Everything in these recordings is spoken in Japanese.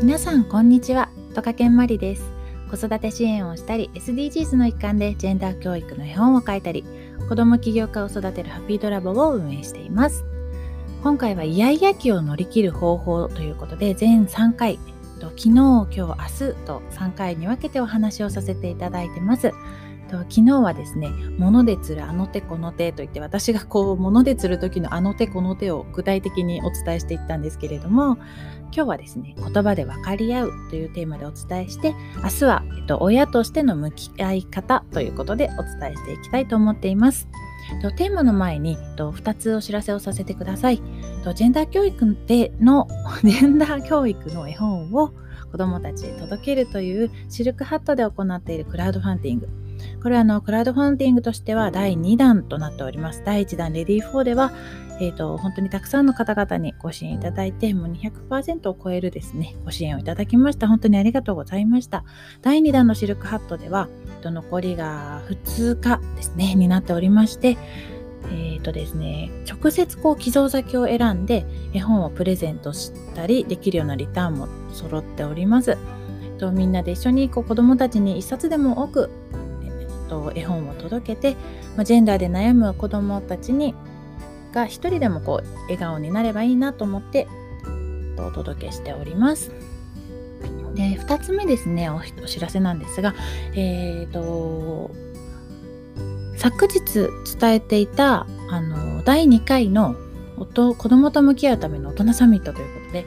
皆さんこんにちは。トカケンマリです。子育て支援をしたり SDGs の一環でジェンダー教育の絵本を書いたり子ども起業家を育てるハッピードラボを運営しています。今回はイヤイヤ期を乗り切る方法ということで全3回昨日今日明日と3回に分けてお話をさせていただいてます。と昨日はですね「物で釣るあの手この手」といって私がこう物で釣る時のあの手この手を具体的にお伝えしていったんですけれども今日はですね言葉で分かり合うというテーマでお伝えして明日は、えっと、親としての向き合い方ということでお伝えしていきたいと思っています。とテーマの前にと2つお知らせをさせてください。とジェンダー教育での ジェンダー教育の絵本を子どもたちへ届けるというシルクハットで行っているクラウドファンディングこれはのクラウドファンディングとしては第2弾となっております。第1弾レディー4では、えーと、本当にたくさんの方々にご支援いただいて、もう200%を超えるですね、ご支援をいただきました。本当にありがとうございました。第2弾のシルクハットでは、残りが2日ですね、になっておりまして、えーとですね、直接こう寄贈先を選んで絵本をプレゼントしたりできるようなリターンも揃っております。とみんなで一緒にこう子どもたちに一冊でも多くと絵本を届けて、まあ、ジェンダーで悩む子どもたちにが一人でもこう笑顔になればいいなと思ってお届けしております。で2つ目ですねお知らせなんですが、えーと、昨日伝えていたあの第2回の子供と向き合うための大人サミットということで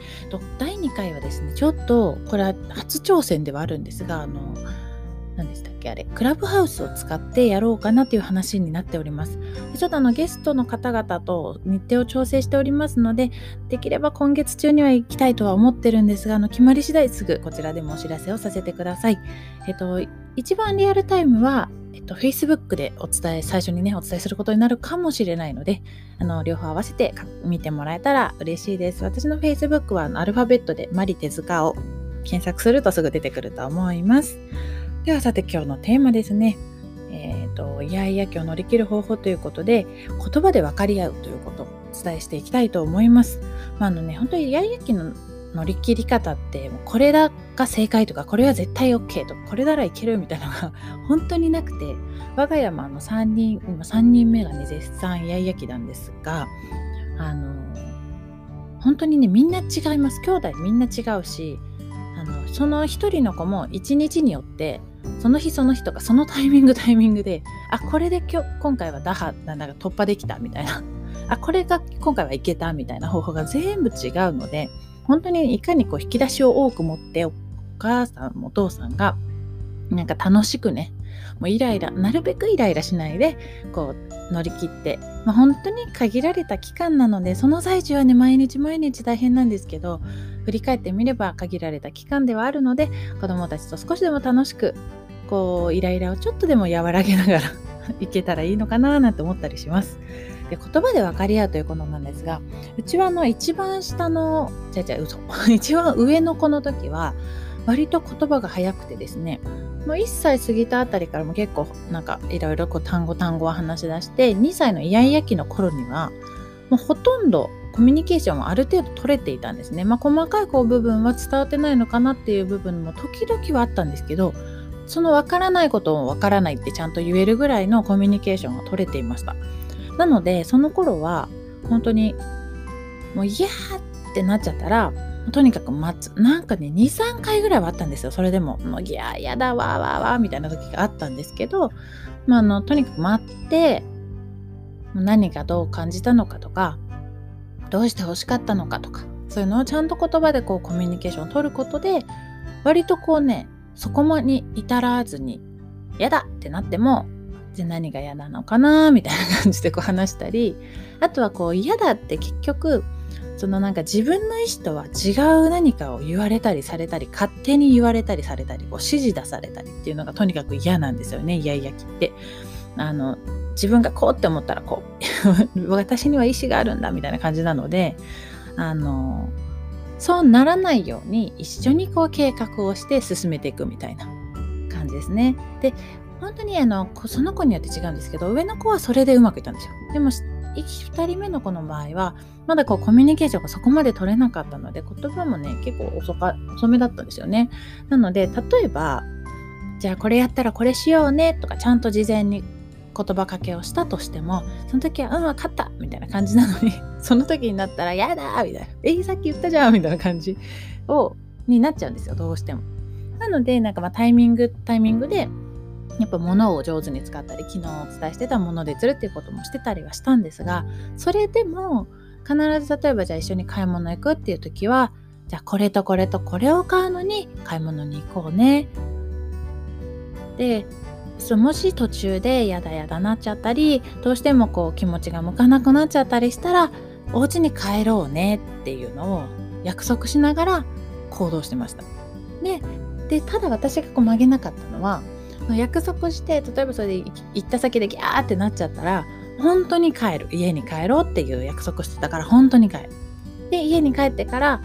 第2回はですねちょっとこれは初挑戦ではあるんですがあの何でしたけあれクラブハウスを使ってやろうかなという話になっておりますちょっとあのゲストの方々と日程を調整しておりますのでできれば今月中には行きたいとは思ってるんですがあの決まり次第すぐこちらでもお知らせをさせてくださいえっと一番リアルタイムはえっと、Facebook でお伝え、最初にね、お伝えすることになるかもしれないので、あの、両方合わせて見てもらえたら嬉しいです。私の Facebook はアルファベットでマリ手塚を検索するとすぐ出てくると思います。ではさて今日のテーマですね。えっ、ー、と、イヤイヤ期を乗り切る方法ということで、言葉で分かり合うということをお伝えしていきたいと思います。まあ、あのね、本当にイヤイヤ期の乗り切り方って、これだが正解とか、これは絶対 OK とか、これならいけるみたいなのが 本当になくて、我が家もあの3人、今3人目がね、絶賛イヤイヤ期なんですが、あの、本当にね、みんな違います。兄弟みんな違うし、その一人の子も一日によってその日その日とかそのタイミングタイミングであこれで今日今回は打破なんだか突破できたみたいな。あこれが今回はいけたみたいな方法が全部違うので本当にいかにこう引き出しを多く持ってお母さんお父さんがなんか楽しくねもうイライラなるべくイライラしないでこう乗り切って、まあ、本当に限られた期間なのでその最中はね毎日毎日大変なんですけど振り返ってみれば限られた期間ではあるので子どもたちと少しでも楽しくこうイライラをちょっとでも和らげながら いけたらいいのかななんて思ったりします。で言葉で分かり合うということなんですがうちはの一番下のじゃじゃ嘘 一番上の子の時は割と言葉が早くてですねもう1歳過ぎたあたりからも結構なんかいろいろ単語単語を話し出して2歳のイヤイヤ期の頃にはもうほとんどコミュニケーションはある程度取れていたんですね。まあ、細かいこう部分は伝わってないのかなっていう部分も時々はあったんですけど、その分からないことも分からないってちゃんと言えるぐらいのコミュニケーションが取れていました。なので、その頃は本当にもう嫌ってなっちゃったら、とにかく待つ。なんかね、2、3回ぐらいはあったんですよ。それでも。もう、いや、やだ、わーわーわーみたいな時があったんですけど、まあ、あの、とにかく待って、何がどう感じたのかとか、どうして欲しかったのかとかそういうのをちゃんと言葉でこうコミュニケーションを取ることで割とこうねそこまに至らずに嫌だってなってもじゃ何が嫌なのかなみたいな感じでこう話したりあとはこう嫌だって結局そのなんか自分の意思とは違う何かを言われたりされたり勝手に言われたりされたりこう指示出されたりっていうのがとにかく嫌なんですよねイヤイヤ期って。あの 自分がこうって思ったらこう私には意思があるんだみたいな感じなのであのそうならないように一緒にこう計画をして進めていくみたいな感じですね。で本当にあのその子によって違うんですけど上の子はそれでうまくいったんですよ。でも2人目の子の場合はまだこうコミュニケーションがそこまで取れなかったので言葉もね結構遅か遅めだったんですよねなので例えばじゃあこれやったらこれしようねとかちゃんと事前に言葉かけをしたとしてもその時は「うん分かった」みたいな感じなのに その時になったら「やだ」みたいな「えさっき言ったじゃん」みたいな感じをになっちゃうんですよどうしても。なのでなんかまタイミングタイミングでやっぱ物を上手に使ったり昨日お伝えしてたもので釣るっていうこともしてたりはしたんですがそれでも必ず例えばじゃあ一緒に買い物行くっていう時はじゃあこれとこれとこれを買うのに買い物に行こうね。でもし途中でやだやだなっちゃったりどうしてもこう気持ちが向かなくなっちゃったりしたらお家に帰ろうねっていうのを約束しながら行動してました。ででただ私がこう曲げなかったのは約束して例えばそれで行った先でギャーってなっちゃったら本当に帰る。家に帰ろうっていう約束してたから本当に帰る。で家に帰ってから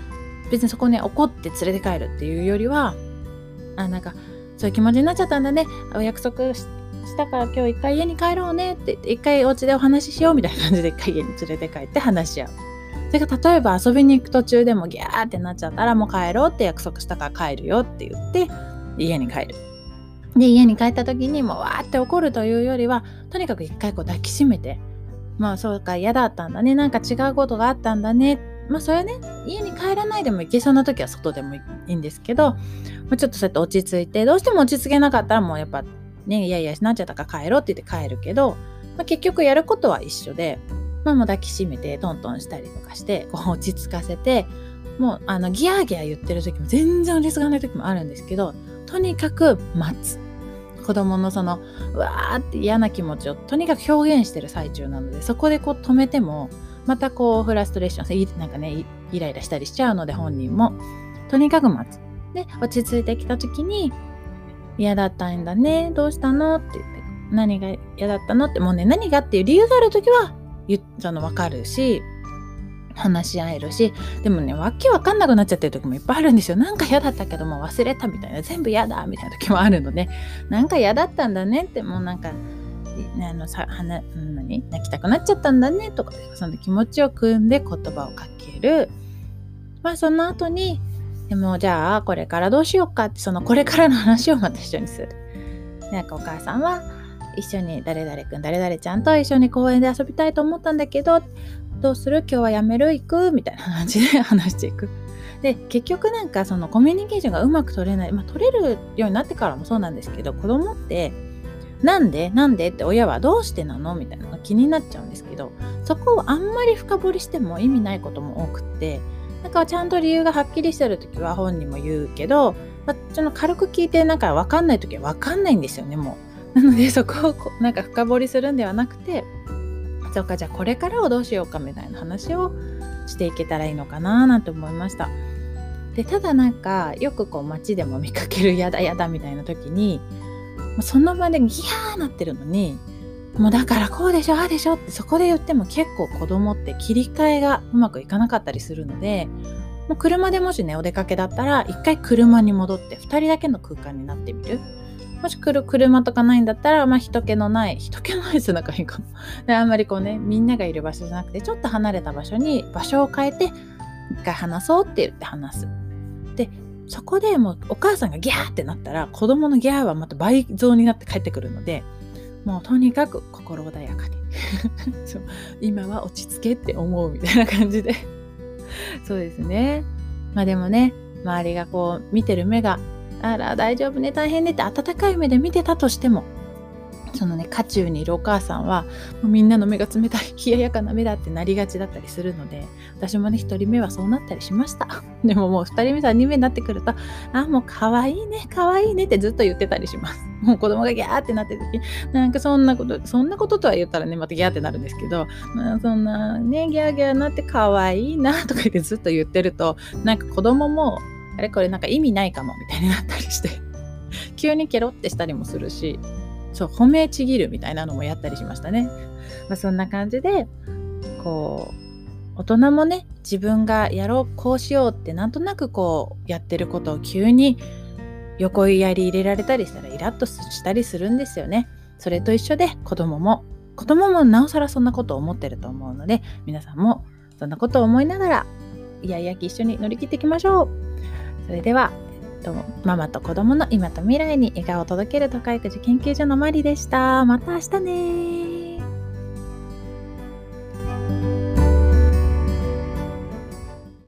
別にそこね怒って連れて帰るっていうよりはあなんかそういう気持ちになっちゃったんだね。お約束したから今日一回家に帰ろうねって言って一回お家でお話ししようみたいな感じで一回家に連れて帰って話し合う。それが例えば遊びに行く途中でもギャーってなっちゃったらもう帰ろうって約束したから帰るよって言って家に帰る。で家に帰った時にもうわーって怒るというよりはとにかく一回こう抱きしめてまあそうか嫌だったんだねなんか違うことがあったんだねまあそれはね家に帰らないでも行けそうな時は外でもいいんですけど、まあ、ちょっとそうやって落ち着いてどうしても落ち着けなかったらもうやっぱねいやいやなっちゃったから帰ろうって言って帰るけど、まあ、結局やることは一緒で、まあ、もう抱きしめてトントンしたりとかしてこう落ち着かせてもうあのギャーギャー言ってる時も全然嬉しがない時もあるんですけどとにかく待つ。子供のそのうわーって嫌な気持ちをとにかく表現してる最中なのでそこでこう止めてもまたこうフラストレーションなんかねイライラしたりしちゃうので本人もとにかく待つ。で落ち着いてきた時に嫌だったんだねどうしたの？って言って何が嫌だったの？ってもうね何が？っていう理由がある時はその分かるし話し合えるしでもねわけわかんなくなっちゃってる時もいっぱいあるんですよ。なんか嫌だったけども忘れたみたいな全部嫌だみたいな時もあるのでなんか嫌だったんだねってもうなんかあのさは何？泣きたくなっちゃったんだねとかその気持ちを組んで言葉をかける。まあその後にでもじゃあこれからどうしようかってそのこれからの話をまた一緒にする。なんかお母さんは一緒に誰々くん誰々ちゃんと一緒に公園で遊びたいと思ったんだけどどうする？今日はやめる？行く？みたいな感じで話していく。で結局なんかそのコミュニケーションがうまく取れない、まあ、取れるようになってからもそうなんですけど子供ってなんで？なんでって親はどうしてなの？みたいなのが気になっちゃうんですけどそこをあんまり深掘りしても意味ないことも多くってなんかちゃんと理由がはっきりしてる時は本人も言うけど、まあ、その軽く聞いてなんか分かんない時は分かんないんですよねもう。なのでそこをこなんか深掘りするんではなくてそうかじゃあこれからをどうしようかみたいな話をしていけたらいいのかななんて思いました。でただなんかよくこう街でも見かけるやだやだみたいな時にその場でギャーなってるのにもうだからこうでしょああでしょってそこで言っても結構子供って切り替えがうまくいかなかったりするのでもう車でもしねお出かけだったら一回車に戻って2人だけの空間になってみる。もし来る車とかないんだったら、まあ、人気のない、人気のない背中いいかも。で、あんまりこうね、みんながいる場所じゃなくて、ちょっと離れた場所に場所を変えて、一回話そうって言って話す。で、そこでもうお母さんがギャーってなったら、子供のギャーはまた倍増になって帰ってくるので、もうとにかく心穏やかに。そう今は落ち着けって思うみたいな感じで。そうですね。まあでもね、周りがこう見てる目があら大丈夫ね。大変ねって温かい目で見てたとしてもそのね渦中にいるお母さんはもうみんなの目が冷たい冷ややかな目だってなりがちだったりするので私もね1人目はそうなったりしました。でももう2人目3人目になってくるとあもう可愛いね可愛いねってずっと言ってたりします。もう子供がギャーってなってる時なんかそんなことそんなこととは言ったらねまたギャーってなるんですけど、まあ、そんなねギャーギャーなって可愛いなとか言ってずっと言ってるとなんか子供もあれこれなんか意味ないかもみたいになったりして 急にケロってしたりもするしそう褒めちぎるみたいなのもやったりしましたね。まあ、そんな感じでこう大人もね自分がやろうこうしようってなんとなくこうやってることを急に横やり入れられたりしたらイラッとしたりするんですよね。それと一緒で子供も子供もなおさらそんなことを思ってると思うので皆さんもそんなことを思いながらイヤイヤ期一緒に乗り切っていきましょうそれでは、えっと、ママと子供の今と未来に笑顔を届ける都会育児研究所のマリでした。また明日ね